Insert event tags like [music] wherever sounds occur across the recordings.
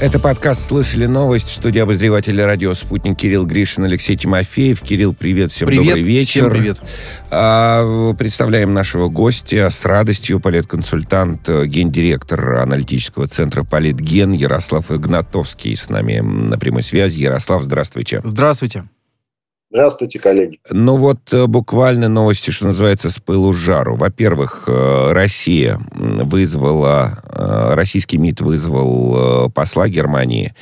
Это подкаст «Слышали новость». Студия обозревателя радио «Спутник» Кирилл Гришин, Алексей Тимофеев. Кирилл, привет, всем привет, добрый вечер. Всем привет. А, представляем нашего гостя с радостью, политконсультант, гендиректор аналитического центра «Политген» Ярослав Игнатовский с нами на прямой связи. Ярослав, здравствуйте. Здравствуйте. Здравствуйте, коллеги. Ну вот э, буквально новости, что называется, с пылу жару. Во-первых, э, Россия вызвала, э, российский МИД вызвал посла Германии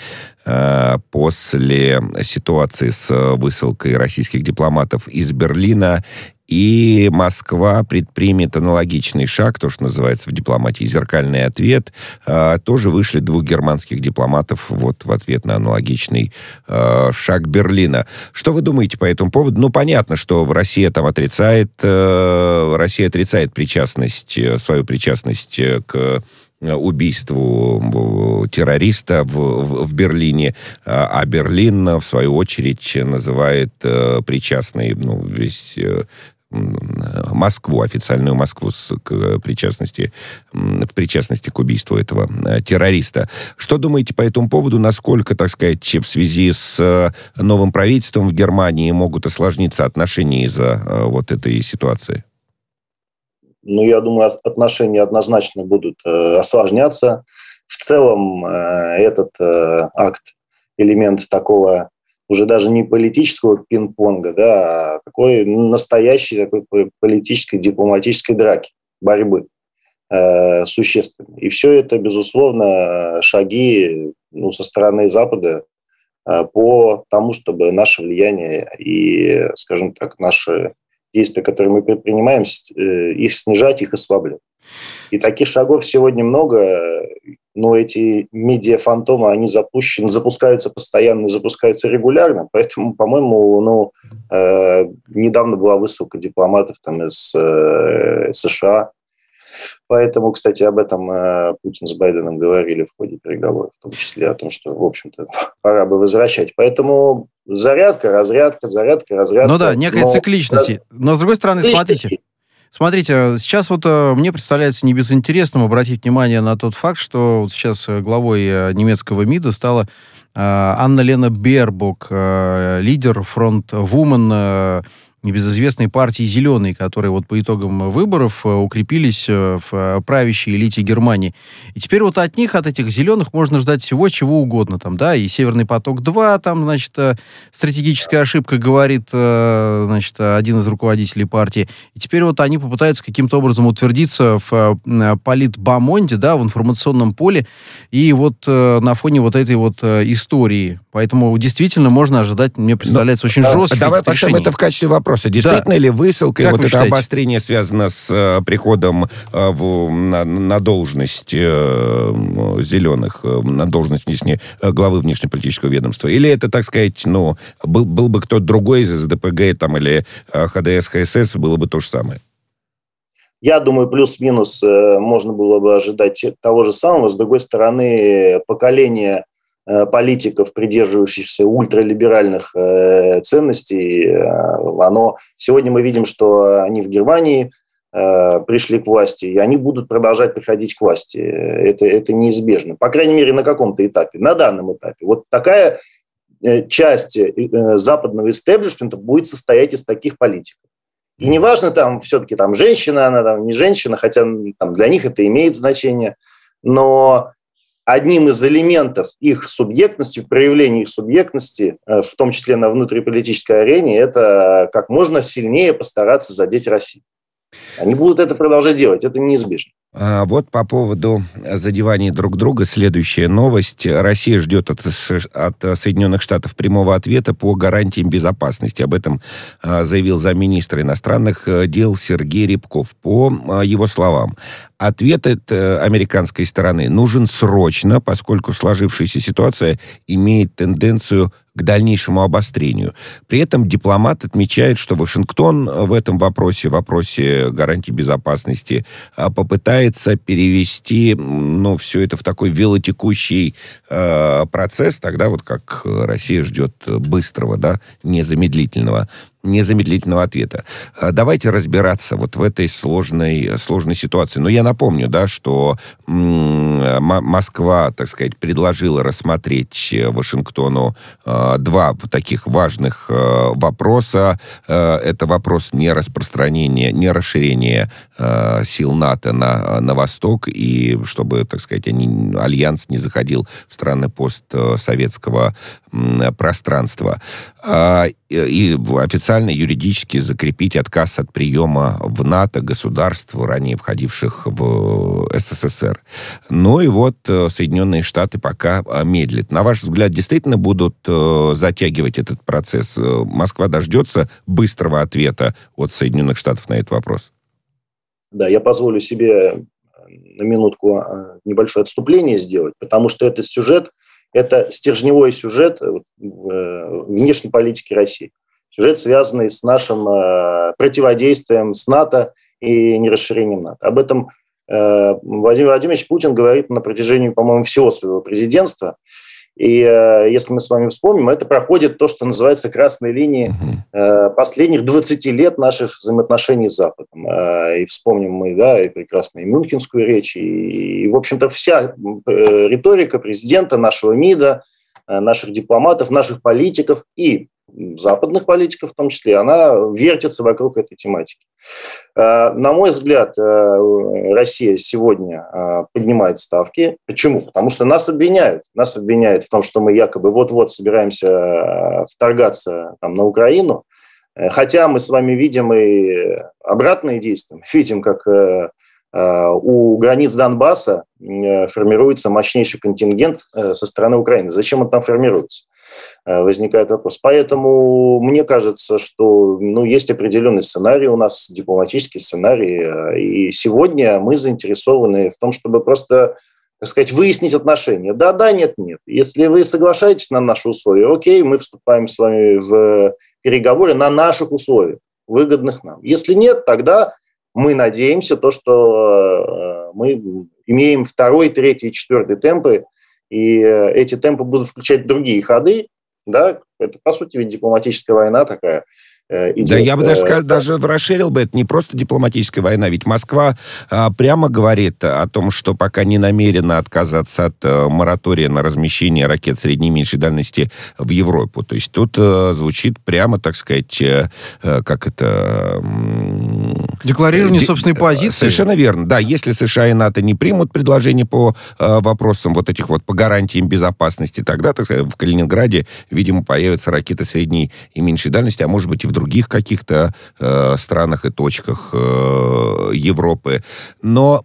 после ситуации с высылкой российских дипломатов из Берлина и Москва предпримет аналогичный шаг, то, что называется в дипломатии зеркальный ответ. А, тоже вышли двух германских дипломатов вот в ответ на аналогичный а, шаг Берлина. Что вы думаете по этому поводу? Ну, понятно, что Россия там отрицает, а, Россия отрицает причастность, свою причастность к убийству террориста в, в, в Берлине, а Берлин, в свою очередь, называет э, причастной ну, весь э, Москву, официальную Москву с к причастности, в причастности к убийству этого э, террориста. Что думаете по этому поводу? Насколько, так сказать, в связи с э, новым правительством в Германии могут осложниться отношения из-за э, вот этой ситуации? Ну, я думаю, отношения однозначно будут осложняться. В целом этот акт, элемент такого уже даже не политического пинг-понга, да, а такой настоящей такой политической, дипломатической драки, борьбы э, существенной. И все это, безусловно, шаги ну, со стороны Запада э, по тому, чтобы наше влияние и, скажем так, наши действия, которые мы предпринимаем, э, их снижать, их ослаблять. И таких шагов сегодня много но эти медиа-фантомы, они запущены, запускаются постоянно, запускаются регулярно, поэтому, по-моему, ну, э, недавно была высылка дипломатов там из э, США, Поэтому, кстати, об этом э, Путин с Байденом говорили в ходе переговоров, в том числе о том, что, в общем-то, [laughs] пора бы возвращать. Поэтому зарядка, разрядка, зарядка, разрядка. Ну да, некая но... цикличности. Но, с другой стороны, смотрите, Смотрите, сейчас вот э, мне представляется не безинтересным обратить внимание на тот факт, что вот сейчас э, главой э, немецкого МИДа стала Анна Лена Бербок, лидер фронт Woman небезызвестной партии «Зеленые», которые вот по итогам выборов э, укрепились э, в э, правящей элите Германии. И теперь вот от них, от этих «Зеленых» можно ждать всего, чего угодно. Там, да, и «Северный поток-2», там, значит, стратегическая ошибка, говорит, значит, один из руководителей партии. И теперь вот они попытаются каким-то образом утвердиться в политбамонде, да, в информационном поле, и вот на фоне вот этой вот истории. Поэтому действительно можно ожидать, мне представляется, Но, очень жестких Давай поставим это в качестве вопроса вопроса. Действительно да. ли высылка и вот это считаете? обострение связано с э, приходом э, в, на, на должность э, зеленых, э, на должность внешне, э, главы внешнеполитического ведомства? Или это, так сказать, ну, был, был бы кто-то другой из ДПГ там, или э, ХДС, ХСС, было бы то же самое? Я думаю, плюс-минус э, можно было бы ожидать того же самого. С другой стороны, поколение политиков, придерживающихся ультралиберальных э, ценностей, э, оно сегодня мы видим, что они в Германии пришли к власти, и они будут продолжать приходить к власти. Это, это неизбежно. По крайней мере, на каком-то этапе, на данном этапе. Вот такая часть западного истеблишмента будет состоять из таких политиков. И неважно, там все-таки там женщина, она там не женщина, хотя там, для них это имеет значение, но одним из элементов их субъектности, проявления их субъектности, э, в том числе на внутриполитической арене, это как можно сильнее постараться задеть Россию. Они будут это продолжать делать, это неизбежно. А, вот по поводу задеваний друг друга следующая новость. Россия ждет от, от Соединенных Штатов прямого ответа по гарантиям безопасности. Об этом а, заявил замминистра иностранных э, дел Сергей Рябков. По а, его словам, ответ от э, американской стороны нужен срочно, поскольку сложившаяся ситуация имеет тенденцию к дальнейшему обострению. При этом дипломат отмечает, что Вашингтон в этом вопросе, в вопросе гарантии безопасности, попытается перевести ну, все это в такой велотекущий э, процесс, тогда вот как Россия ждет быстрого, да, незамедлительного незамедлительного ответа. А, давайте разбираться вот в этой сложной, сложной ситуации. Но я напомню, да, что Москва, так сказать, предложила рассмотреть Вашингтону э, два таких важных э, вопроса. Э, это вопрос не распространения, не расширения сил НАТО на, на восток, и чтобы, так сказать, они, альянс не заходил в страны постсоветского пространства. А, и официально юридически закрепить отказ от приема в НАТО государств, ранее входивших в СССР. Ну и вот э, Соединенные Штаты пока а, медлят. На ваш взгляд, действительно будут э, затягивать этот процесс? Э, Москва дождется быстрого ответа от Соединенных Штатов на этот вопрос? Да, я позволю себе на минутку небольшое отступление сделать, потому что этот сюжет – это стержневой сюжет э, э, внешней политике России. Сюжет, связанный с нашим э, противодействием с НАТО и нерасширением НАТО. Об этом Владимир Владимирович Путин говорит на протяжении, по-моему, всего своего президентства. И э, если мы с вами вспомним, это проходит то, что называется красной линией э, последних 20 лет наших взаимоотношений с Западом. Э, и вспомним мы, да, и прекрасную Мюнхенскую речь, и, и в общем-то, вся э, риторика президента, нашего МИДа, э, наших дипломатов, наших политиков и западных политиков в том числе, она вертится вокруг этой тематики. Э, на мой взгляд, э, Россия сегодня э, поднимает ставки. Почему? Потому что нас обвиняют. Нас обвиняют в том, что мы якобы вот-вот собираемся вторгаться там, на Украину, хотя мы с вами видим и обратные действия. Видим, как у границ Донбасса формируется мощнейший контингент со стороны Украины. Зачем он там формируется? Э, возникает вопрос. Поэтому мне кажется, что ну, есть определенный сценарий у нас, дипломатический сценарий, э, и сегодня мы заинтересованы в том, чтобы просто так сказать, выяснить отношения. Да, да, нет, нет. Если вы соглашаетесь на наши условия, окей, мы вступаем с вами в переговоры на наших условиях, выгодных нам. Если нет, тогда мы надеемся, то, что э, мы имеем второй, третий, четвертый темпы и э, эти темпы будут включать другие ходы, да, это, по сути, ведь дипломатическая война такая – идет. Э, да, я бы даже, сказал, даже расширил бы, это не просто дипломатическая война, ведь Москва а, прямо говорит о том, что пока не намерена отказаться от а, моратория на размещение ракет средней и меньшей дальности в Европу. То есть тут а, звучит прямо, так сказать, а, как это... Декларирование де, собственной позиции. Совершенно верно. Да, если США и НАТО не примут предложение по а, вопросам вот этих вот, по гарантиям безопасности, тогда, так сказать, в Калининграде, видимо, появятся ракеты средней и меньшей дальности, а может быть и в других каких-то э, странах и точках э, Европы. Но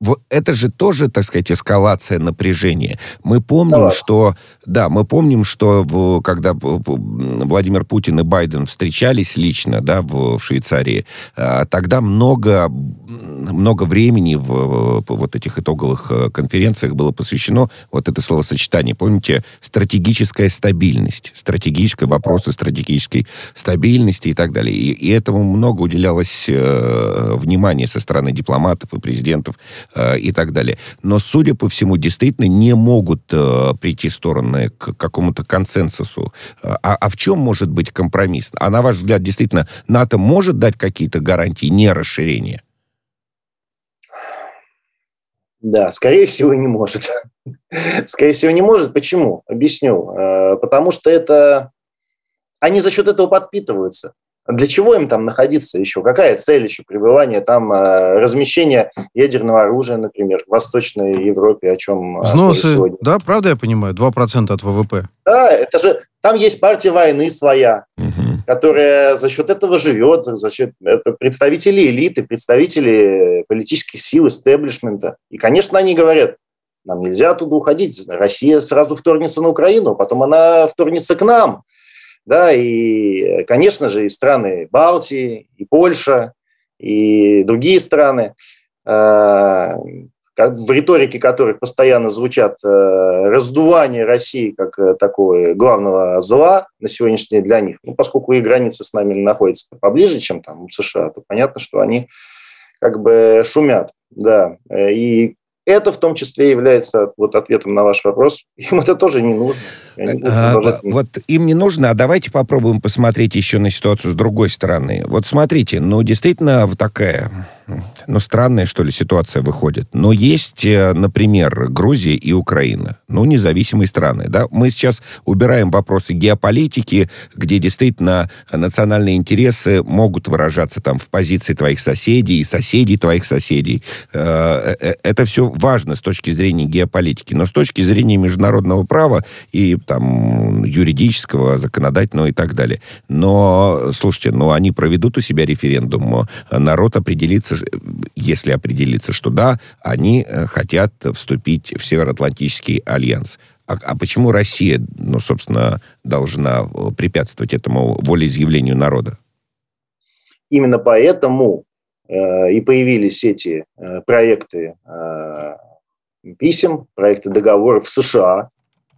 вот это же тоже, так сказать, эскалация напряжения. Мы помним, Давай. что, да, мы помним, что в, когда Владимир Путин и Байден встречались лично, да, в, в Швейцарии, а, тогда много, много времени в, в вот этих итоговых э, конференциях было посвящено вот это словосочетание. Помните, стратегическая стабильность, стратегическая вопросы стратегической стабильности и так далее. И, и этому много уделялось э, внимания со стороны дипломатов и президентов Э, и так далее. Но, судя по всему, действительно не могут э, прийти стороны к какому-то консенсусу. Э, а, а в чем может быть компромисс? А на ваш взгляд, действительно, НАТО может дать какие-то гарантии не расширения? Да, скорее всего, не может. [laughs] скорее всего, не может. Почему? Объясню. Потому что это... Они за счет этого подпитываются. Для чего им там находиться еще? Какая цель еще пребывания там? Э, размещение ядерного оружия, например, в Восточной Европе, о чем э, Взносы, да, правда я понимаю? 2% от ВВП. Да, это же... Там есть партия войны своя, угу. Которая за счет этого живет, за счет это представители элиты, представители политических сил, истеблишмента. И, конечно, они говорят, нам нельзя оттуда уходить. Россия сразу вторгнется на Украину, потом она вторгнется к нам да, и, конечно же, и страны Балтии, и Польша, и другие страны, э, в риторике которых постоянно звучат э, раздувание России как э, такого главного зла на сегодняшний день для них. Ну, поскольку их границы с нами находятся поближе, чем там у США, то понятно, что они как бы шумят, да. И это в том числе является вот ответом на ваш вопрос. Им это тоже не нужно. А, вот им не нужно, а давайте попробуем посмотреть еще на ситуацию с другой стороны. Вот смотрите, ну действительно такая ну, странная, что ли, ситуация выходит. Но есть, э, например, Грузия и Украина. Ну, независимые страны, да. Мы сейчас убираем вопросы геополитики, где действительно национальные интересы могут выражаться там в позиции твоих соседей и соседей твоих соседей. Э, э, это все важно с точки зрения геополитики. Но с точки зрения международного права и там юридического, законодательного и так далее. Но, слушайте, ну, они проведут у себя референдум, народ определится, если определиться, что да, они э, хотят вступить в Североатлантический альянс. А, а почему Россия, ну, собственно, должна э, препятствовать этому волеизъявлению народа? Именно поэтому э, и появились эти э, проекты э, писем, проекты договоров в США,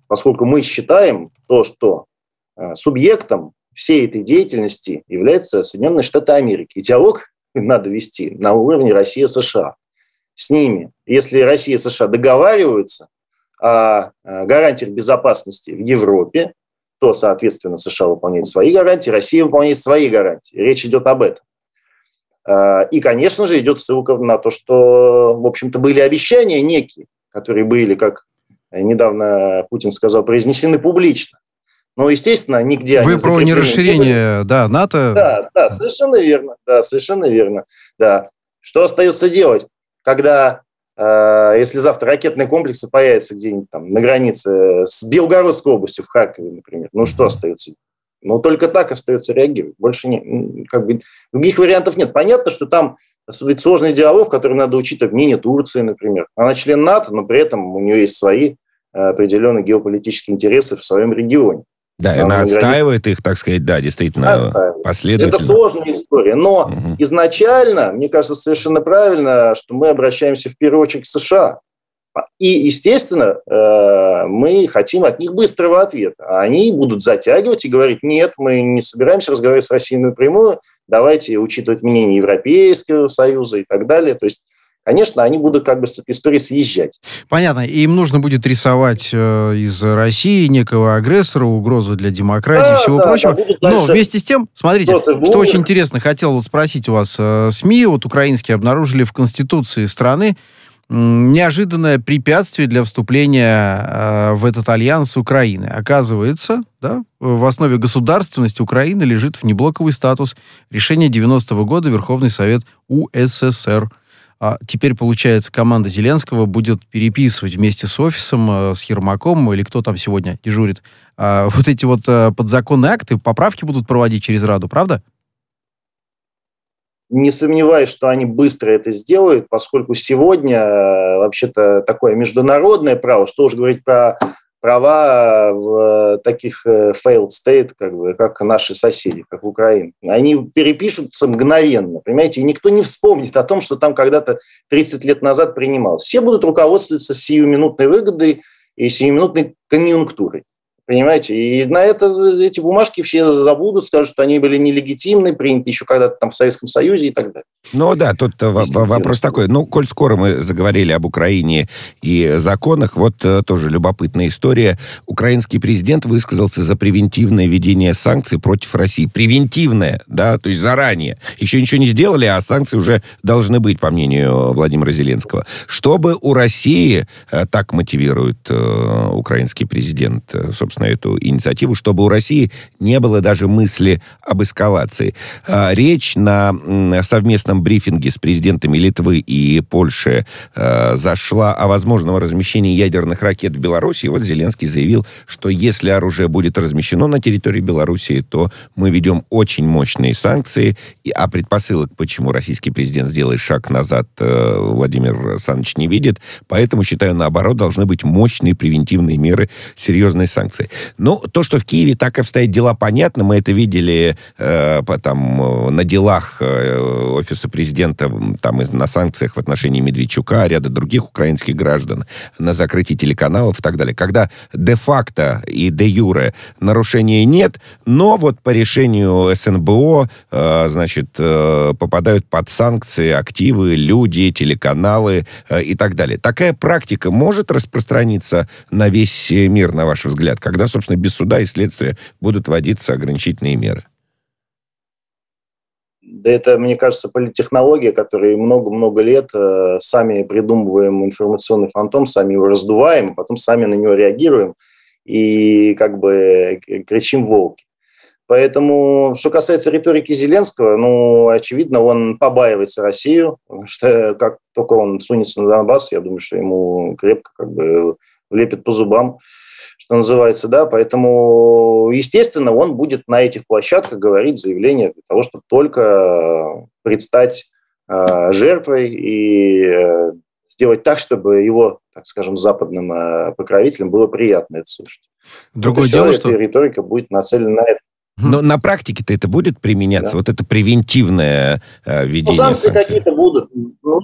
поскольку мы считаем то, что э, субъектом всей этой деятельности является Соединенные Штаты Америки. И диалог надо вести на уровне Россия-США. С ними, если Россия и США договариваются о гарантиях безопасности в Европе, то, соответственно, США выполняет свои гарантии, Россия выполняет свои гарантии. Речь идет об этом. А, и, конечно же, идет ссылка на то, что, в общем-то, были обещания некие, которые были, как недавно Путин сказал, произнесены публично. Но, естественно, нигде... Вы про нерасширение, да, НАТО? Да, да, совершенно верно, да, совершенно верно, да. Что остается делать, когда, э, если завтра ракетные комплексы появятся где-нибудь там на границе с Белгородской областью, в Харькове, например, ну что остается? Ну, только так остается реагировать. Больше не, как бы, других вариантов нет. Понятно, что там ведь сложный диалог, который надо учитывать мнение Турции, например. Она член НАТО, но при этом у нее есть свои э, определенные геополитические интересы в своем регионе. Да, она отстаивает их, так сказать, да, действительно, отстаивает. последовательно. Это сложная история. Но угу. изначально, мне кажется, совершенно правильно, что мы обращаемся в первую очередь к США. И, естественно, э, мы хотим от них быстрого ответа. А они будут затягивать и говорить, нет, мы не собираемся разговаривать с Россией напрямую, давайте учитывать мнение Европейского Союза и так далее. То есть конечно, они будут как бы с этой истории съезжать. Понятно. Им нужно будет рисовать э, из России некого агрессора, угрозу для демократии да, и всего да, прочего. Да, Но вместе с тем, смотрите, что очень интересно, хотел вот спросить у вас. Э, СМИ вот украинские обнаружили в Конституции страны неожиданное препятствие для вступления э, в этот альянс Украины. Оказывается, да, в основе государственности Украины лежит внеблоковый статус. Решение 90-го года Верховный Совет УССР – а теперь, получается, команда Зеленского будет переписывать вместе с офисом, э, с Ермаком или кто там сегодня дежурит, а, вот эти вот э, подзаконные акты, поправки будут проводить через Раду, правда? Не сомневаюсь, что они быстро это сделают, поскольку сегодня э, вообще-то такое международное право, что уж говорить про права в таких э, failed state, как, бы, как наши соседи, как Украина. Они перепишутся мгновенно, понимаете, и никто не вспомнит о том, что там когда-то 30 лет назад принималось. Все будут руководствоваться сиюминутной выгодой и сиюминутной конъюнктурой. Понимаете? И на это эти бумажки все забудут, скажут, что они были нелегитимны, приняты еще когда-то там в Советском Союзе и так далее. Ну да, тут вопрос такой. Ну, коль скоро мы заговорили об Украине и законах, вот э, тоже любопытная история. Украинский президент высказался за превентивное введение санкций против России. Превентивное, да, то есть заранее. Еще ничего не сделали, а санкции уже должны быть, по мнению Владимира Зеленского. Чтобы у России, э, так мотивирует э, украинский президент, собственно, собственно, эту инициативу, чтобы у России не было даже мысли об эскалации. А, речь на совместном брифинге с президентами Литвы и Польши а, зашла о возможном размещении ядерных ракет в Беларуси. И вот Зеленский заявил, что если оружие будет размещено на территории Беларуси, то мы ведем очень мощные санкции. А предпосылок, почему российский президент сделает шаг назад, э, Владимир Александрович не видит. Поэтому, считаю, наоборот, должны быть мощные превентивные меры, серьезные санкции Ну, то, что в Киеве так обстоят дела, понятно. Мы это видели э, потом, на делах э, Офиса президента там, на санкциях в отношении Медведчука, ряда других украинских граждан, на закрытии телеканалов и так далее. Когда де-факто и де-юре нарушений нет, но вот по решению СНБО, э, значит, э, попадают под санкции активы, люди, телеканалы э, и так далее. Такая практика может распространиться на весь мир, на ваш взгляд, когда, собственно, без суда и следствия будут вводиться ограничительные меры? Да это, мне кажется, политтехнология, которой много-много лет э, сами придумываем информационный фантом, сами его раздуваем, потом сами на него реагируем и как бы кричим «волки». Поэтому, что касается риторики Зеленского, ну, очевидно, он побаивается Россию, что как только он сунется на Донбасс, я думаю, что ему крепко как бы влепит по зубам, что называется, да, поэтому, естественно, он будет на этих площадках говорить заявление для того, чтобы только предстать э, жертвой и э, сделать так, чтобы его, так скажем, западным э, покровителям было приятно это слышать. Другое это дело, что... риторика будет нацелена на это. Но на практике-то это будет применяться? Да. Вот это превентивное э, введение ну, санкций? санкций какие-то будут. Ну,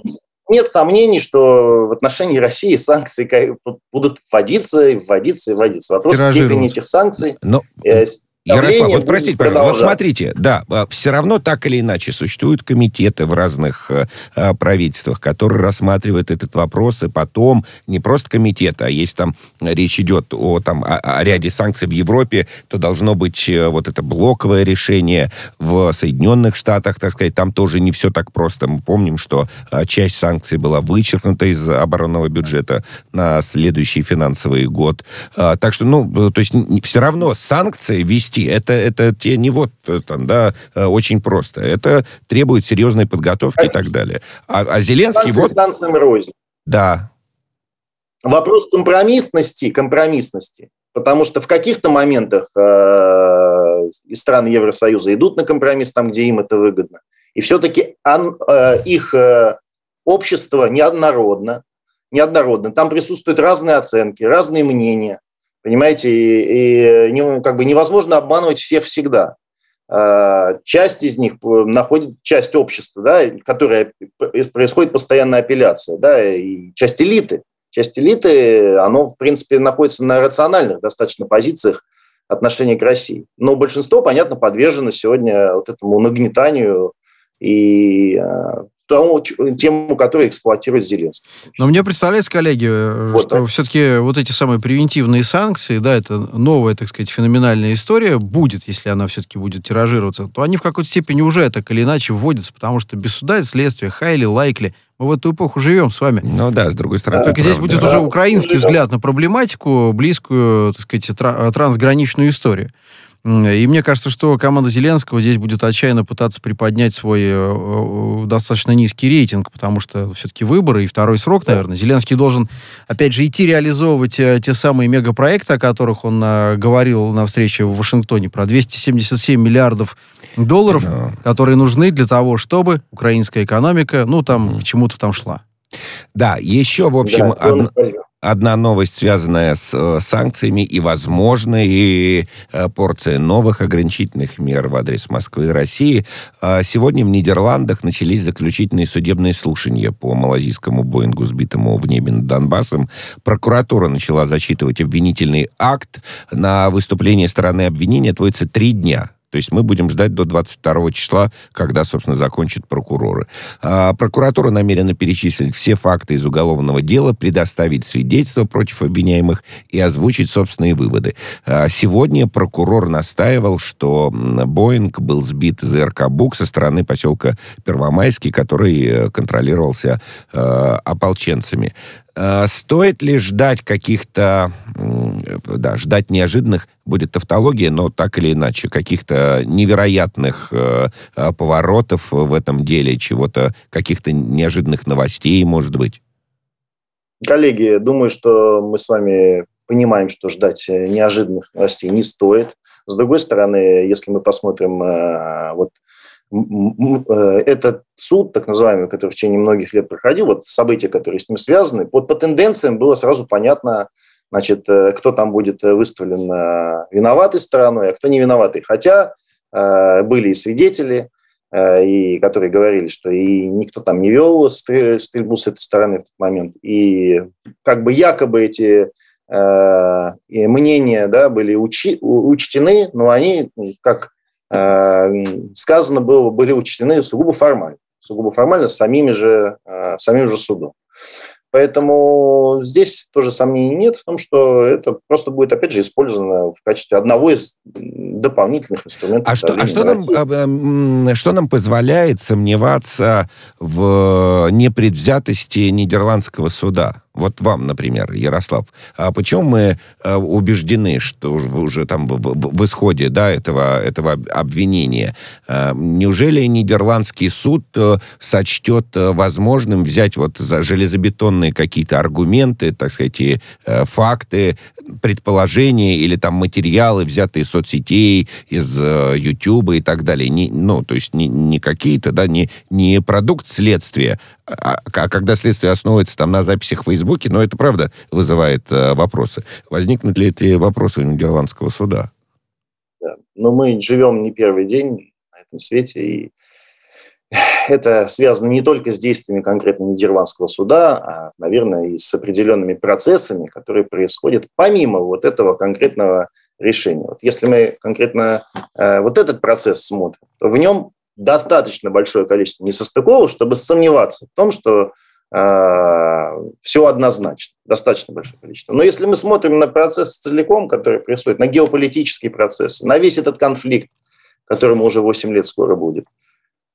нет сомнений, что в отношении России санкции будут вводиться и вводиться и вводиться. Вопрос степени этих санкций. Но... Э, Ярослав, вот простите, пожалуйста, вот смотрите, да, а, все равно так или иначе существуют комитеты в разных э, а, правительствах, которые рассматривают этот вопрос, и потом не просто комитеты, а если там речь идет о, там, о, о ряде санкций в Европе, то должно быть э, вот это блоковое решение в Соединенных Штатах, так сказать, там тоже не все так просто. Мы помним, что а, часть санкций была вычеркнута из оборонного бюджета на следующий финансовый год. Так что, ну, то есть все равно санкции вести вести. Это, это те не вот э, там, да, э, очень просто. Это требует серьезной подготовки и так далее. А, а Зеленский вот... Станциям рознь. Да. Вопрос компромиссности, компромиссности. Потому что в каких-то моментах э, страны Евросоюза идут на компромисс там, где им это выгодно. И все-таки э, их э, общество неоднородно, неоднородно. Там присутствуют разные оценки, разные мнения. Понимаете, и, и не, как бы невозможно обманывать всех всегда. А, часть из них находит, часть общества, да, которая происходит постоянная апелляция, да, и часть элиты. Часть элиты, оно, в принципе, находится на рациональных достаточно позициях отношения к России. Но большинство, понятно, подвержено сегодня вот этому нагнетанию и а, тому, тему, которую эксплуатирует Зеленский. Но мне представляется, коллеги, э, вот, что да. все-таки вот эти самые превентивные санкции, да, это новая, так сказать, феноменальная история будет, если она все-таки будет тиражироваться, то они в какой-то степени уже так или иначе вводятся, потому что без суда и следствия, хайли, лайкли, мы в эту эпоху живем с вами. Ну да, с другой стороны. Только здесь будет да. уже украинский взгляд на проблематику, близкую, так сказать, трансграничную историю. И мне кажется, что команда Зеленского здесь будет отчаянно пытаться приподнять свой э, э, достаточно низкий рейтинг, потому что все-таки выборы и второй срок, наверное. Зеленский должен, опять же, идти реализовывать э, те самые мегапроекты, о которых он говорил на встрече в Вашингтоне, про 277 миллиардов долларов, да. которые нужны для того, чтобы украинская экономика, ну, там, mm. к чему-то там шла. Да, еще, в общем, да, одна новость, связанная с э, санкциями и возможной э, порцией новых ограничительных мер в адрес Москвы и России. Э, сегодня в Нидерландах начались заключительные судебные слушания по малазийскому Боингу, сбитому в небе над Донбассом. Прокуратура начала зачитывать обвинительный акт. На выступление стороны обвинения отводится три дня. То есть мы будем ждать до 22 числа, когда, собственно, закончат прокуроры. А прокуратура намерена перечислить все факты из уголовного дела, предоставить свидетельства против обвиняемых и озвучить собственные выводы. А сегодня прокурор настаивал, что Боинг был сбит из РК со стороны поселка Первомайский, который э, контролировался э, ополченцами. Э, стоит ли ждать каких-то, да, ждать неожиданных, будет тавтология, но так или иначе, каких-то невероятных э, э, поворотов в этом деле, чего-то, каких-то неожиданных новостей, может быть? Коллеги, думаю, что мы с вами понимаем, что ждать неожиданных новостей не стоит. С другой стороны, если мы посмотрим вот этот суд, так называемый, который в течение многих лет проходил, вот события, которые с ним связаны, вот по тенденциям было сразу понятно, значит, кто там будет выставлен виноватой стороной, а кто не виноватый. Хотя были и свидетели, и которые говорили, что и никто там не вел стрельбу с этой стороны в тот момент. И как бы якобы эти Э, мнения да, были учи, учтены, но они, как э, сказано было, были учтены сугубо формально, сугубо формально самими же, э, самим же судом. Поэтому здесь тоже сомнений нет в том, что это просто будет, опять же, использовано в качестве одного из дополнительных инструментов. А что, а что, нам, что нам позволяет сомневаться в непредвзятости нидерландского суда? Вот вам, например, Ярослав. А почему мы э, убеждены, что уже там в, в, в исходе да, этого, этого обвинения? Э, неужели нидерландский суд э, сочтет возможным взять вот за железобетонные какие-то аргументы, так сказать, и, факты, предположения или там материалы, взятые из соцсетей, из YouTube и так далее? Не, ну, то есть не, не какие-то, да, не, не продукт следствия, а, а когда следствие основывается там на записях в Фейсбуке, но это правда вызывает э, вопросы. Возникнут ли эти вопросы у Нидерландского суда? Да. Но мы живем не первый день на этом свете, и это связано не только с действиями конкретно Нидерландского суда, а, наверное, и с определенными процессами, которые происходят помимо вот этого конкретного решения. Вот если мы конкретно э, вот этот процесс смотрим, то в нем достаточно большое количество несостыковок, чтобы сомневаться в том, что э, все однозначно, достаточно большое количество. Но если мы смотрим на процесс целиком, который происходит, на геополитические процессы, на весь этот конфликт, которому уже 8 лет скоро будет,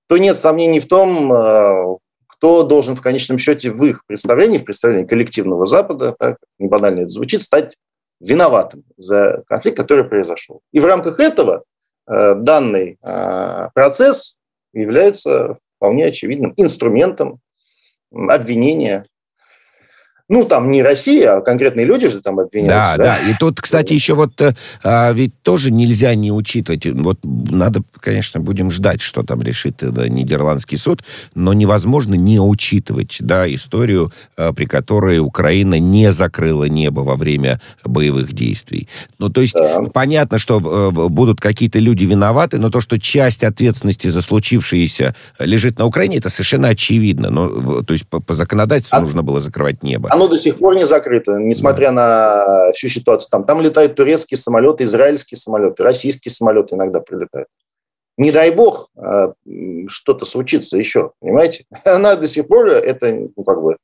то нет сомнений в том, э, кто должен в конечном счете в их представлении, в представлении коллективного Запада, так, не банально это звучит, стать виноватым за конфликт, который произошел. И в рамках этого Э, данный э, процесс является вполне очевидным инструментом обвинения ну, там не Россия, а конкретные люди же там обвиняются. Да, да. да. И тут, кстати, еще вот э, а, ведь тоже нельзя не учитывать. Вот надо, конечно, будем ждать, что там решит да, Нидерландский суд, но невозможно не учитывать, да, историю, а, при которой Украина не закрыла небо во время боевых действий. Ну, то есть да. понятно, что э, будут какие-то люди виноваты, но то, что часть ответственности за случившееся лежит на Украине, это совершенно очевидно. Ну, то есть по, по законодательству а... нужно было закрывать небо оно до сих пор не закрыто, несмотря на всю ситуацию. Там, там летают турецкие самолеты, израильские самолеты, российские самолеты иногда прилетают. Не дай бог а, что-то случится еще, понимаете? [laughs] Она до сих пор, это ну, как бы,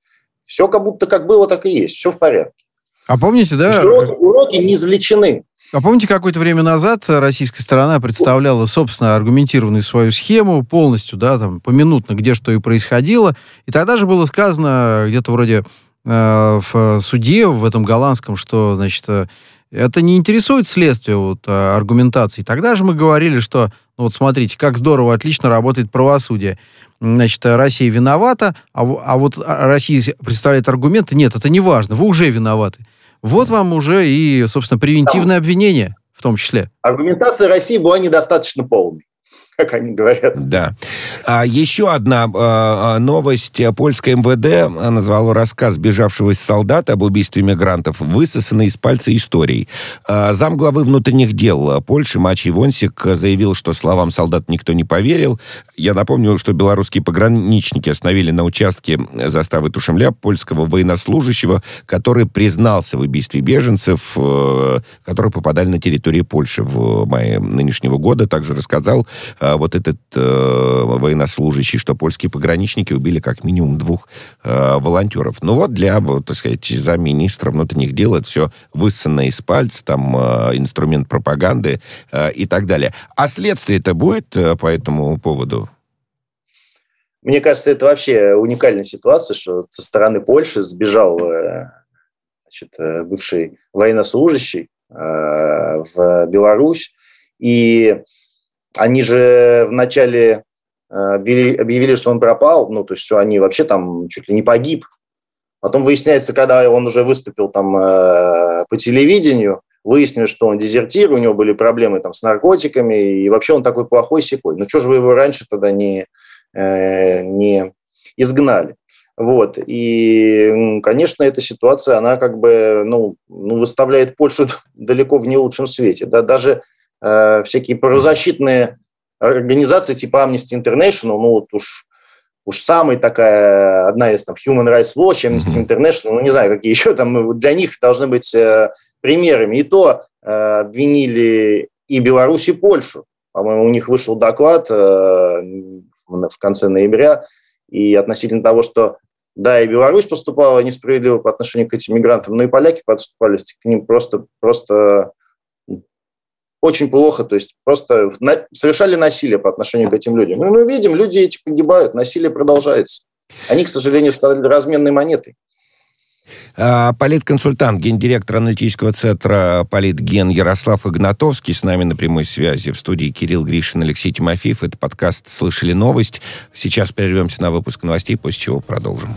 все как будто как было, так и есть, все в порядке. А помните, да? Уроки, уроки не извлечены. А помните, какое-то время назад российская сторона представляла, собственно, аргументированную свою схему полностью, да, там, поминутно, где что и происходило. И тогда же было сказано где-то вроде в суде, в этом голландском, что, значит, э, это не интересует следствие вот, э, аргументации. Тогда же мы говорили, что, ну вот смотрите, как здорово, отлично работает правосудие. Значит, Россия виновата, а, а вот Россия представляет аргументы. Нет, это не важно, вы уже виноваты. Вот вам уже и, собственно, превентивное обвинение в том числе. Аргументация России была недостаточно полной как они говорят. Да. А еще одна а, а новость. Польское МВД назвало рассказ бежавшего солдата об убийстве мигрантов высосанной из пальца историей. А, замглавы внутренних дел Польши Мачий Вонсик заявил, что словам солдат никто не поверил. Я напомню, что белорусские пограничники остановили на участке заставы Тушемля польского военнослужащего, который признался в убийстве беженцев, э, которые попадали на территорию Польши в мае нынешнего года. Также рассказал а вот этот э, военнослужащий, что польские пограничники убили как минимум двух э, волонтеров. Ну вот для, так сказать, замминистра внутренних дел это все высосано из пальца, там э, инструмент пропаганды э, и так далее. А следствие-то будет э, по этому поводу? Мне кажется, это вообще уникальная ситуация, что со стороны Польши сбежал э, значит, э, бывший военнослужащий э, в Беларусь, и они же вначале э, объявили, что он пропал, ну, то есть, что они вообще там чуть ли не погиб. Потом выясняется, когда он уже выступил там э, по телевидению, выяснилось, что он дезертир, у него были проблемы там с наркотиками, и вообще он такой плохой секой. Ну, что же вы его раньше тогда не, э, не изгнали? Вот. И, конечно, эта ситуация, она как бы ну, ну, выставляет Польшу [laughs] далеко в не лучшем свете. Да? Даже э, всякие правозащитные организации типа Amnesty International, ну вот уж уж самая такая, одна из там Human Rights Watch, Amnesty International, ну не знаю, какие [laughs] еще там, ну, для них должны быть э, примерами. И то э, обвинили и Беларусь, и Польшу. По-моему, у них вышел доклад э, в конце ноября, и относительно того, что да, и Беларусь поступала несправедливо по отношению к этим мигрантам, но и поляки поступали к ним просто, просто очень плохо, то есть просто на, совершали насилие по отношению к этим людям. И мы видим, люди эти погибают, насилие продолжается. Они, к сожалению, стали разменной монетой. А, политконсультант, гендиректор аналитического центра «Политген» Ярослав Игнатовский с нами на прямой связи. В студии Кирилл Гришин, Алексей Тимофеев. Это подкаст «Слышали новость». Сейчас прервемся на выпуск новостей, после чего продолжим.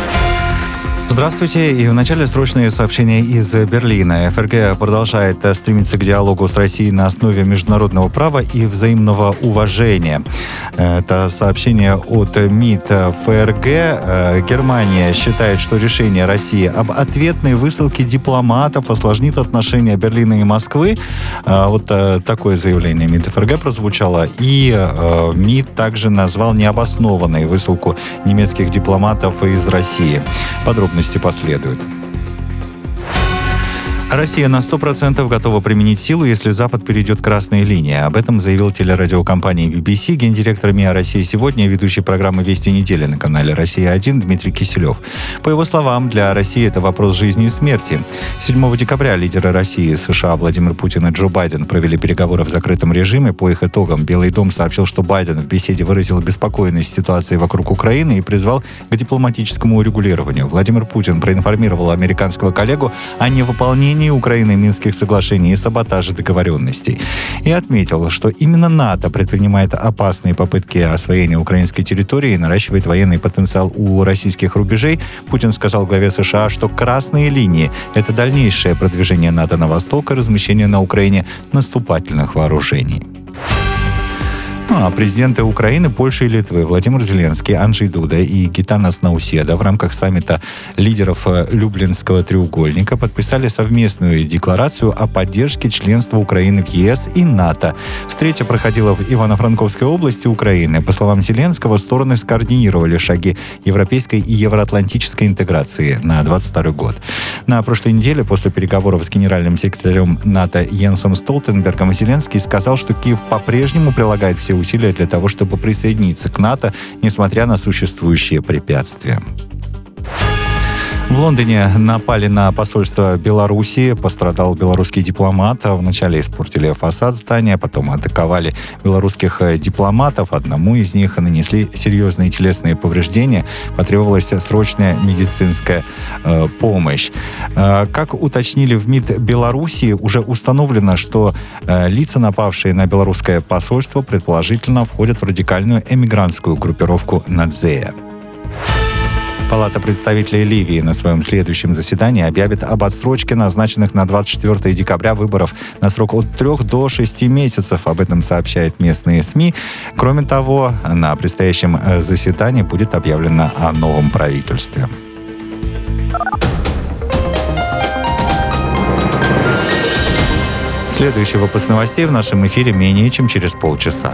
Здравствуйте. И в начале срочные сообщения из Берлина. ФРГ продолжает стремиться к диалогу с Россией на основе международного права и взаимного уважения. Это сообщение от МИД ФРГ. Германия считает, что решение России об ответной высылке дипломатов осложнит отношения Берлина и Москвы. Вот такое заявление МИД ФРГ прозвучало. И МИД также назвал необоснованной высылку немецких дипломатов из России. Подробности подробности последуют. Россия на 100% готова применить силу, если Запад перейдет красные линии. Об этом заявил телерадиокомпания BBC гендиректор МИА России сегодня, ведущий программы «Вести недели» на канале «Россия-1» Дмитрий Киселев. По его словам, для России это вопрос жизни и смерти. 7 декабря лидеры России, США Владимир Путин и Джо Байден провели переговоры в закрытом режиме. По их итогам Белый дом сообщил, что Байден в беседе выразил беспокойность ситуации вокруг Украины и призвал к дипломатическому урегулированию. Владимир Путин проинформировал американского коллегу о невыполнении нарушении Украины Минских соглашений и саботаже договоренностей. И отметил, что именно НАТО предпринимает опасные попытки освоения украинской территории и наращивает военный потенциал у российских рубежей. Путин сказал главе США, что красные линии — это дальнейшее продвижение НАТО на восток и размещение на Украине наступательных вооружений. А президенты Украины, Польши и Литвы Владимир Зеленский, Анджей Дуда и Гитанас Науседа в рамках саммита лидеров э, Люблинского треугольника подписали совместную декларацию о поддержке членства Украины в ЕС и НАТО. Встреча проходила в Ивано-Франковской области Украины. По словам Зеленского, стороны скоординировали шаги европейской и евроатлантической интеграции на 2022 год. На прошлой неделе после переговоров с генеральным секретарем НАТО Йенсом Столтенбергом Зеленский сказал, что Киев по-прежнему прилагает все усилия для того, чтобы присоединиться к НАТО, несмотря на существующие препятствия. В Лондоне напали на посольство Белоруссии. Пострадал белорусский дипломат. Вначале испортили фасад здания, потом атаковали белорусских э, дипломатов. Одному из них нанесли серьезные телесные повреждения. Потребовалась срочная медицинская э, помощь. Э, как уточнили в МИД Белоруссии, уже установлено, что э, лица, напавшие на белорусское посольство, предположительно входят в радикальную эмигрантскую группировку «Надзея». Палата представителей Ливии на своем следующем заседании объявит об отсрочке назначенных на 24 декабря выборов на срок от 3 до 6 месяцев. Об этом сообщают местные СМИ. Кроме того, на предстоящем э, заседании будет объявлено о новом правительстве. Следующий выпуск новостей в нашем эфире менее чем через полчаса.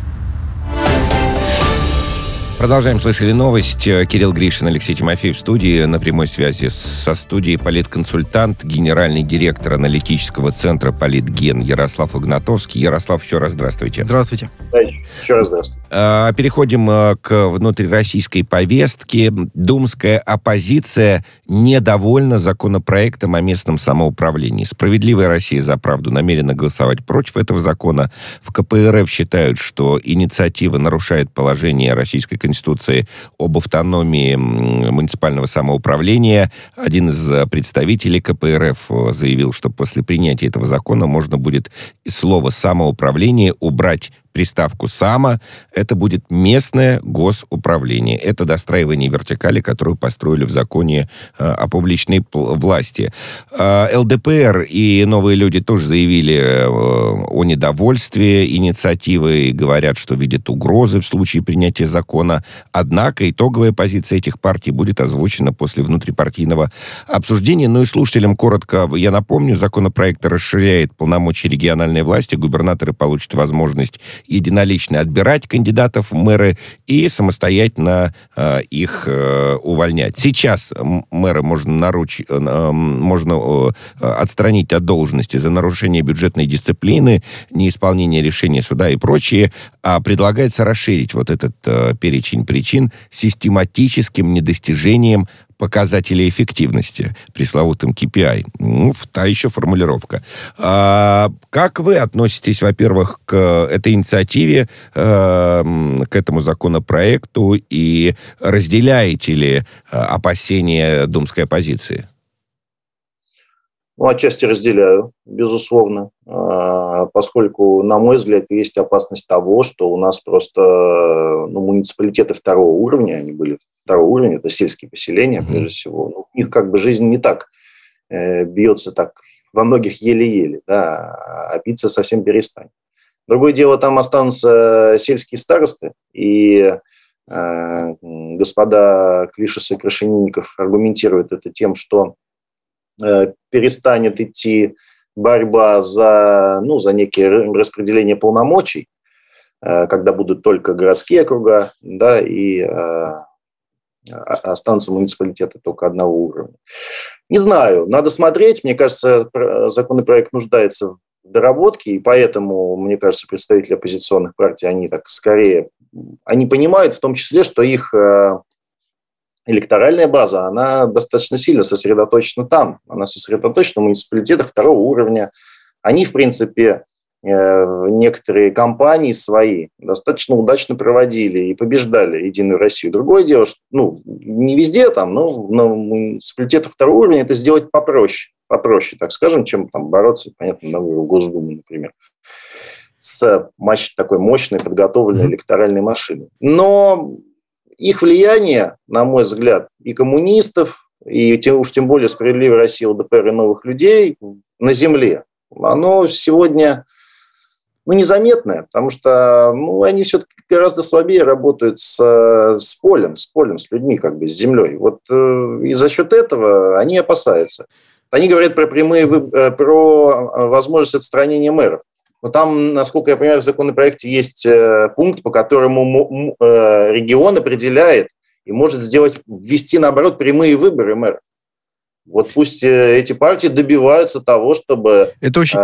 Продолжаем. Слышали новость. Кирилл Гришин, Алексей Тимофеев в студии. На прямой связи со студией политконсультант, генеральный директор аналитического центра «Политген» Ярослав Игнатовский. Ярослав, еще раз здравствуйте. Здравствуйте. Еще раз здравствуйте. А, переходим а, к внутрироссийской повестке. Думская оппозиция недовольна законопроектом о местном самоуправлении. Справедливая Россия за правду намерена голосовать против этого закона. В КПРФ считают, что инициатива нарушает положение Российской Конституции Конституции об автономии муниципального самоуправления. Один из э, представителей КПРФ э, заявил, что после принятия этого закона можно будет слово «самоуправление» убрать приставку «само», это будет местное госуправление. Это достраивание вертикали, которую построили в законе э, о публичной власти. Э, ЛДПР и новые люди тоже заявили э, о недовольстве инициативы и говорят, что видят угрозы в случае принятия закона. Однако итоговая позиция этих партий будет озвучена после внутрипартийного обсуждения. Ну и слушателям коротко я напомню, законопроект расширяет полномочия региональной власти. Губернаторы получат возможность единолично отбирать кандидатов в мэры и самостоятельно э, их э, увольнять. Сейчас мэра можно, наруч... э, можно э, отстранить от должности за нарушение бюджетной дисциплины, неисполнение решения суда и прочее, а предлагается расширить вот этот э, перечень причин систематическим недостижением показателей эффективности, пресловутым KPI. Ну, та еще формулировка. А, как вы относитесь, во-первых, к этой инициативе, а, к этому законопроекту, и разделяете ли а, опасения думской оппозиции? Ну, отчасти разделяю, безусловно, а, поскольку, на мой взгляд, есть опасность того, что у нас просто ну, муниципалитеты второго уровня, они были второго уровня, это сельские поселения, прежде всего, ну, у них как бы жизнь не так э, бьется так во многих еле-еле, да, а биться совсем перестанет. Другое дело, там останутся сельские старосты, и э, господа Клишес и Крашенинников аргументируют это тем, что перестанет идти борьба за, ну, за некие распределение полномочий, э, когда будут только городские округа, да, и э, останутся муниципалитеты только одного уровня. Не знаю, надо смотреть. Мне кажется, законопроект нуждается в доработке, и поэтому, мне кажется, представители оппозиционных партий, они так скорее, они понимают в том числе, что их электоральная база, она достаточно сильно сосредоточена там. Она сосредоточена в муниципалитетах второго уровня. Они, в принципе, э, некоторые компании свои достаточно удачно проводили и побеждали Единую Россию. Другое дело, что ну, не везде там, но на муниципалитетах второго уровня это сделать попроще, попроще, так скажем, чем там бороться, понятно, на Госдумы, например с такой мощной подготовленной электоральной машиной. Но их влияние, на мой взгляд, и коммунистов, и тем, уж тем более справедливой России, ЛДПР и новых людей на земле, оно сегодня ну, незаметное, потому что ну, они все-таки гораздо слабее работают с, с полем, с полем, с людьми, как бы с землей. Вот э, и за счет этого они опасаются. Они говорят про прямые, э, про э, возможность отстранения мэров. Но там, насколько я понимаю, в законопроекте есть э, пункт, по которому э, регион определяет и может сделать, ввести, наоборот, прямые выборы мэра. Вот пусть э, эти партии добиваются того, чтобы это очень...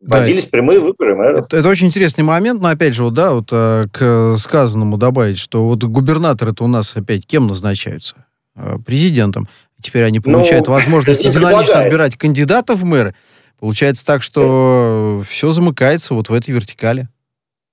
вводились да. прямые выборы мэра. Это, это очень интересный момент, но опять же, вот, да, вот к сказанному добавить, что вот губернаторы это у нас опять кем назначаются? Президентом. Теперь они получают ну, возможность [laughs] единолично отбирать кандидатов в мэры. Получается так, что все замыкается вот в этой вертикали.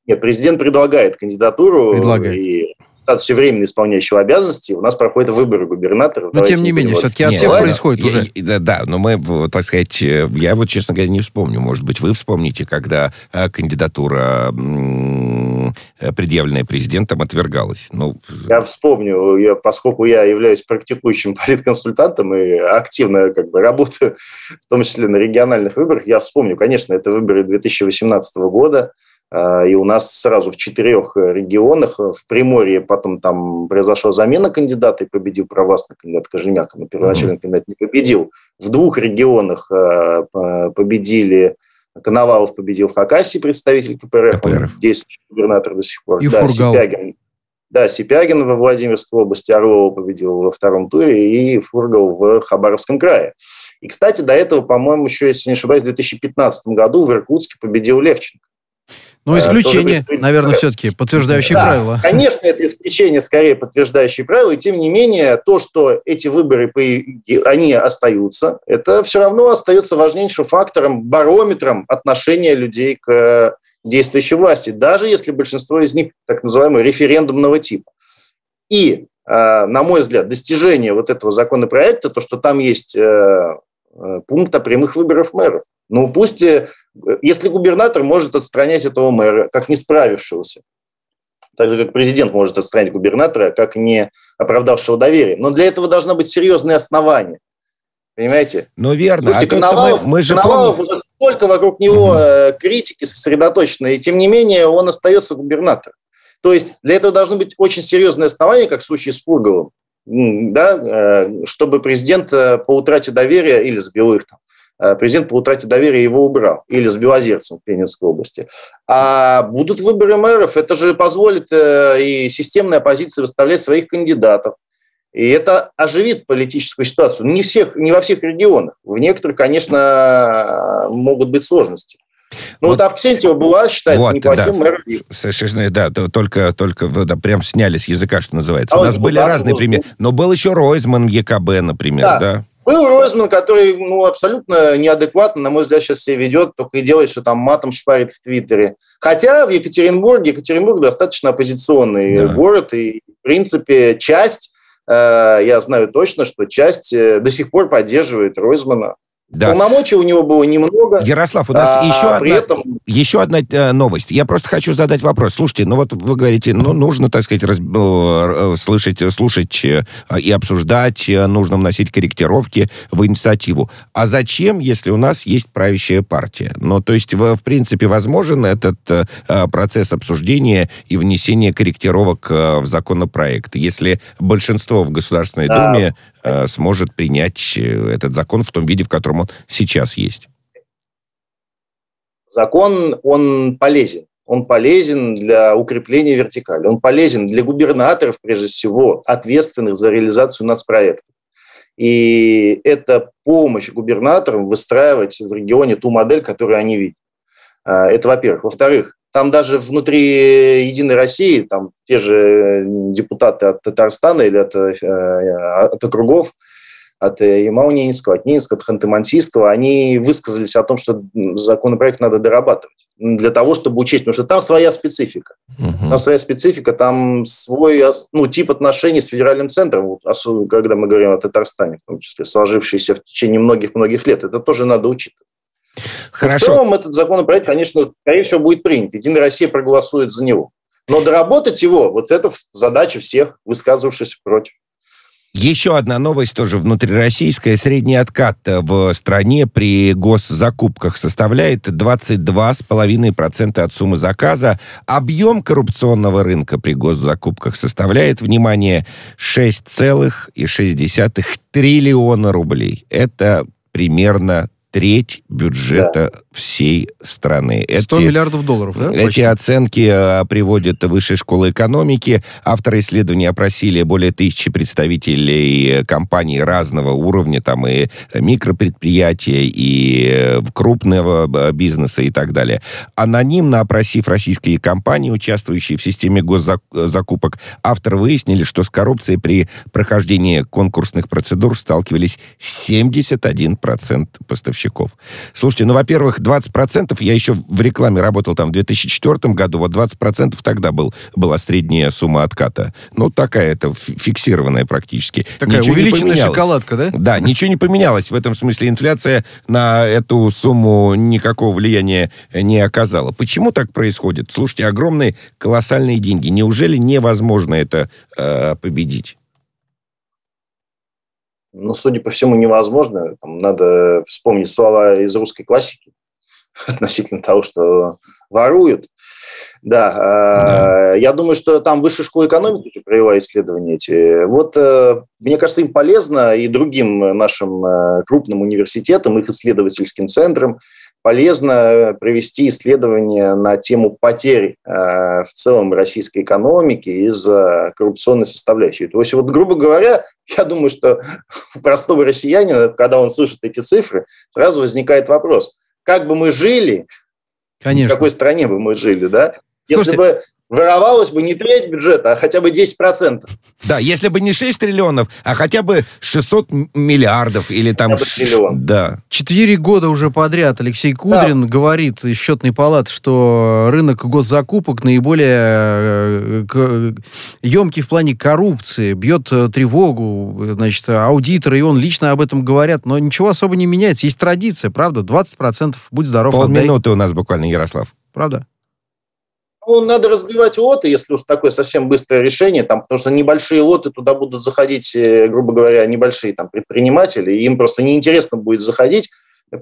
Нет, президент предлагает кандидатуру. Предлагает. И все временно исполняющего обязанности, у нас проходят выборы губернаторов. Но тем не менее, все-таки от всех происходит я, уже. да, да, но мы, так сказать, э, я вот, честно говоря, не вспомню. Может быть, вы вспомните, когда э, кандидатура Э, предъявленная президентом, отвергалась. Ну, я вспомню, я, поскольку я являюсь практикующим [laughs] политконсультантом и активно как бы работаю, в том числе на региональных выборах, я вспомню, конечно, это выборы 2018 года, э, и у нас сразу в четырех регионах, в Приморье потом там произошла замена кандидата и победил провластный кандидат Кожемяка, но первоначальный mm-hmm. кандидат не победил. В двух регионах э, победили Коновалов победил в Хакасии, представитель КПРФ, КПРФ. действующий губернатор до сих пор. И да, Фургал. Сипягин. Да, Сипягин во Владимирской области, Орлова победил во втором туре и Фургал в Хабаровском крае. И, кстати, до этого, по-моему, еще, если не ошибаюсь, в 2015 году в Иркутске победил Левченко. Ну, исключение, наверное, все-таки подтверждающие да, правила. Конечно, это исключение, скорее подтверждающие правила. И тем не менее, то, что эти выборы, они остаются, это все равно остается важнейшим фактором, барометром отношения людей к действующей власти, даже если большинство из них так называемого референдумного типа. И, э, на мой взгляд, достижение вот этого законопроекта, то, что там есть э, э, пункт о прямых выборах мэров. Ну, пусть, если губернатор может отстранять этого мэра, как не справившегося, так же, как президент может отстранить губернатора, как не оправдавшего доверие. Но для этого должно быть серьезные основания. Понимаете? Ну, верно. Слушайте, а Коновалов, мы, мы же Коновалов помним... уже столько вокруг него угу. критики сосредоточено, и тем не менее он остается губернатором. То есть для этого должны быть очень серьезные основания, как в случае с Фурговым, да, э, чтобы президент э, по утрате доверия или сбил их там, президент по утрате доверия его убрал, или с Белозерцем в Пенинской области. А будут выборы мэров, это же позволит и системная оппозиция выставлять своих кандидатов. И это оживит политическую ситуацию. Не, всех, не во всех регионах. В некоторых, конечно, могут быть сложности. Ну, вот, вот Авксентьева была, считается, вот, неплохим да, мэром. Совершенно, да, только, только да, прям сняли с языка, что называется. А У нас были разные примеры. Но был еще Ройзман ЕКБ, например, да. да. Был Ройзман, который ну, абсолютно неадекватно, на мой взгляд, сейчас себя ведет, только и делает, что там матом шпарит в Твиттере. Хотя в Екатеринбурге, Екатеринбург достаточно оппозиционный да. город, и, в принципе, часть Э, я знаю точно, что часть э, до сих пор поддерживает Ройзмана. Да. Полномочий у него было немного. Ярослав, у нас а, еще, одна, этом... еще одна э, новость. Я просто хочу задать вопрос. Слушайте, ну вот вы говорите, ну нужно, так сказать, раз, э, слышать, слушать э, и обсуждать, э, нужно вносить корректировки в инициативу. А зачем, если у нас есть правящая партия? Ну, то есть, в, в принципе, возможен этот э, процесс обсуждения и внесения корректировок э, в законопроект, если большинство в Государственной да. Думе э, сможет принять э, этот закон в том виде, в котором он сейчас есть? Закон, он полезен. Он полезен для укрепления вертикали. Он полезен для губернаторов, прежде всего, ответственных за реализацию нацпроекта. И это помощь губернаторам выстраивать в регионе ту модель, которую они видят. А, это, во-первых. Во-вторых, там даже внутри Единой России, там те же депутаты от Татарстана или от, э, от округов, от Ямал-Ненецкого, от Ненецкого, от Ханты-Мансийского, они высказались о том, что законопроект надо дорабатывать для того, чтобы учесть, потому что там своя специфика. Угу. Там своя специфика, там свой ну, тип отношений с федеральным центром, особенно когда мы говорим о Татарстане, в том числе, сложившийся в течение многих-многих лет. Это тоже надо учитывать. Хорошо. В целом этот законопроект, конечно, скорее всего, будет принят. Единая Россия проголосует за него. Но доработать его, вот это задача всех, высказывавшихся против. Еще одна новость, тоже внутрироссийская. Средний откат в стране при госзакупках составляет 22,5% от суммы заказа. Объем коррупционного рынка при госзакупках составляет, внимание, 6,6 триллиона рублей. Это примерно треть бюджета да. всей страны. 100 эти, миллиардов долларов, да? Эти почти? оценки а, приводят Высшая школа экономики. Авторы исследования опросили более тысячи представителей компаний разного уровня, там и микропредприятия, и э, крупного бизнеса и так далее. Анонимно опросив российские компании, участвующие в системе госзакупок, авторы выяснили, что с коррупцией при прохождении конкурсных процедур сталкивались 71% поставщиков поставщиков. Слушайте, ну, во-первых, 20% я еще в рекламе работал там в 2004 году, вот 20% тогда был, была средняя сумма отката. Ну, такая это фиксированная практически. Такая ничего увеличенная шоколадка, да? Да, ничего не поменялось. В этом смысле инфляция на эту сумму никакого влияния не оказала. Почему так происходит? Слушайте, огромные, колоссальные деньги. Неужели невозможно это э, победить? Ну, судя по всему, невозможно. Там надо вспомнить слова из русской классики [laughs] относительно того, что воруют. Да, да. Э, я думаю, что там высшая школа экономики провела исследования эти. Вот, э, мне кажется, им полезно и другим нашим э, крупным университетам, их исследовательским центрам полезно провести исследование на тему потерь в целом российской экономики из-за коррупционной составляющей. То есть, вот, грубо говоря, [laughs] я думаю, что у простого россиянина, когда он слышит эти цифры, сразу возникает вопрос, как бы мы жили, Конечно. в какой стране бы мы жили, да, Слушайте, если бы воровалось бы не треть бюджета, а хотя бы 10%. Да, если бы не 6 триллионов, а хотя бы 600 миллиардов или там... Триллион. Да. Четыре года уже подряд Алексей Кудрин да. говорит из счетной палаты, что рынок госзакупок наиболее емкий э, в плане коррупции, бьет э, тревогу, значит, аудиторы, и он лично об этом говорят, но ничего особо не меняется. Есть традиция, правда? 20%, будь здоров, Полминуты у нас буквально, Ярослав. Правда? Ну, надо разбивать лоты, если уж такое совсем быстрое решение, там, потому что небольшие лоты, туда будут заходить, э, грубо говоря, небольшие там, предприниматели, им просто неинтересно будет заходить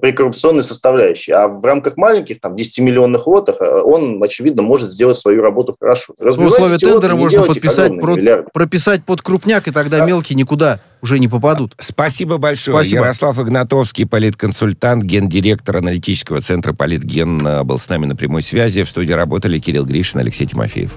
при коррупционной составляющей. А в рамках маленьких, там, 10-миллионных лотах э, он, очевидно, может сделать свою работу хорошо. Разбивать в условиях тендера можно подписать, про, прописать под крупняк, и тогда да. мелкие никуда уже не попадут. Спасибо большое. Спасибо. Ярослав Игнатовский, политконсультант, гендиректор аналитического центра «Политген» э, был с нами на прямой связи. В студии работали Кирилл Гришин, Алексей Тимофеев.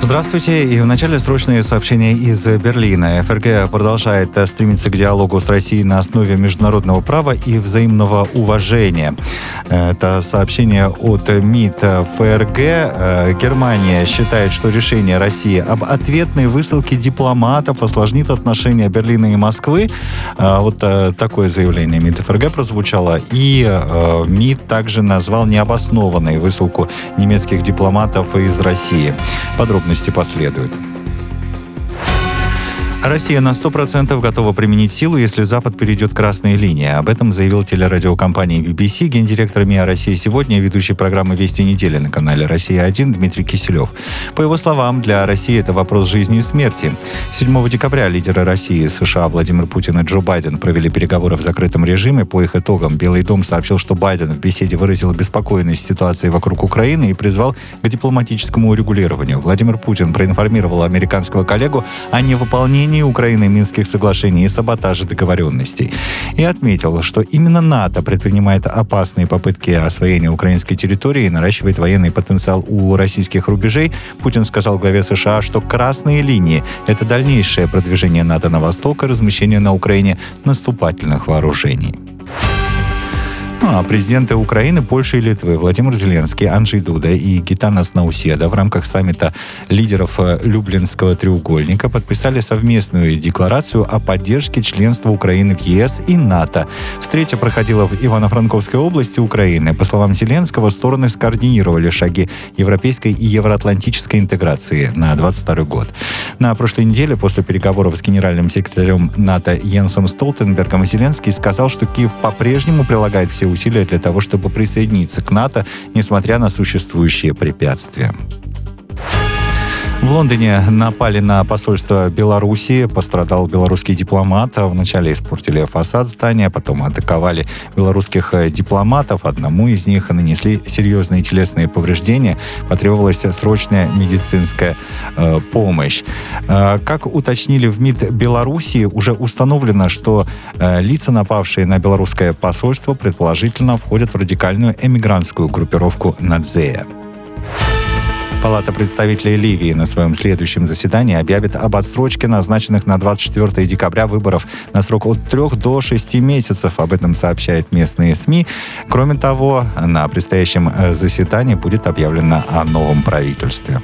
Здравствуйте. И в начале срочные сообщения из Берлина. ФРГ продолжает стремиться к диалогу с Россией на основе международного права и взаимного уважения. Это сообщение от МИД ФРГ. Германия считает, что решение России об ответной высылке дипломатов осложнит отношения Берлина и Москвы. Вот такое заявление МИД ФРГ прозвучало. И МИД также назвал необоснованной высылку немецких дипломатов из России. Подробности подробности последуют. Россия на 100% готова применить силу, если Запад перейдет красные линии. Об этом заявил телерадиокомпания BBC, гендиректор МИА России сегодня, ведущий программы «Вести недели» на канале «Россия-1» Дмитрий Киселев. По его словам, для России это вопрос жизни и смерти. 7 декабря лидеры России, США Владимир Путин и Джо Байден провели переговоры в закрытом режиме. По их итогам Белый дом сообщил, что Байден в беседе выразил беспокойность ситуации вокруг Украины и призвал к дипломатическому урегулированию. Владимир Путин проинформировал американского коллегу о невыполнении нарушении Украины Минских соглашений и саботаже договоренностей. И отметил, что именно НАТО предпринимает опасные попытки освоения украинской территории и наращивает военный потенциал у российских рубежей. Путин сказал главе США, что красные линии — это дальнейшее продвижение НАТО на восток и размещение на Украине наступательных вооружений. А президенты Украины, Польши и Литвы Владимир Зеленский, Анджей Дуда и Гитанас Науседа в рамках саммита лидеров э, Люблинского треугольника подписали совместную декларацию о поддержке членства Украины в ЕС и НАТО. Встреча проходила в Ивано-Франковской области Украины. По словам Зеленского, стороны скоординировали шаги европейской и евроатлантической интеграции на 2022 год. На прошлой неделе после переговоров с генеральным секретарем НАТО Йенсом Столтенбергом Зеленский сказал, что Киев по-прежнему прилагает все усилия для того, чтобы присоединиться к НАТО, несмотря на существующие препятствия. В Лондоне напали на посольство Беларуси. Пострадал белорусский дипломат. Вначале испортили фасад здания, потом атаковали белорусских э, дипломатов. Одному из них нанесли серьезные телесные повреждения. Потребовалась срочная медицинская э, помощь. Э, как уточнили в МИД Беларуси, уже установлено, что э, лица, напавшие на белорусское посольство, предположительно входят в радикальную эмигрантскую группировку Надзея. Палата представителей Ливии на своем следующем заседании объявит об отсрочке назначенных на 24 декабря выборов на срок от 3 до 6 месяцев. Об этом сообщают местные СМИ. Кроме того, на предстоящем э, заседании будет объявлено о новом правительстве.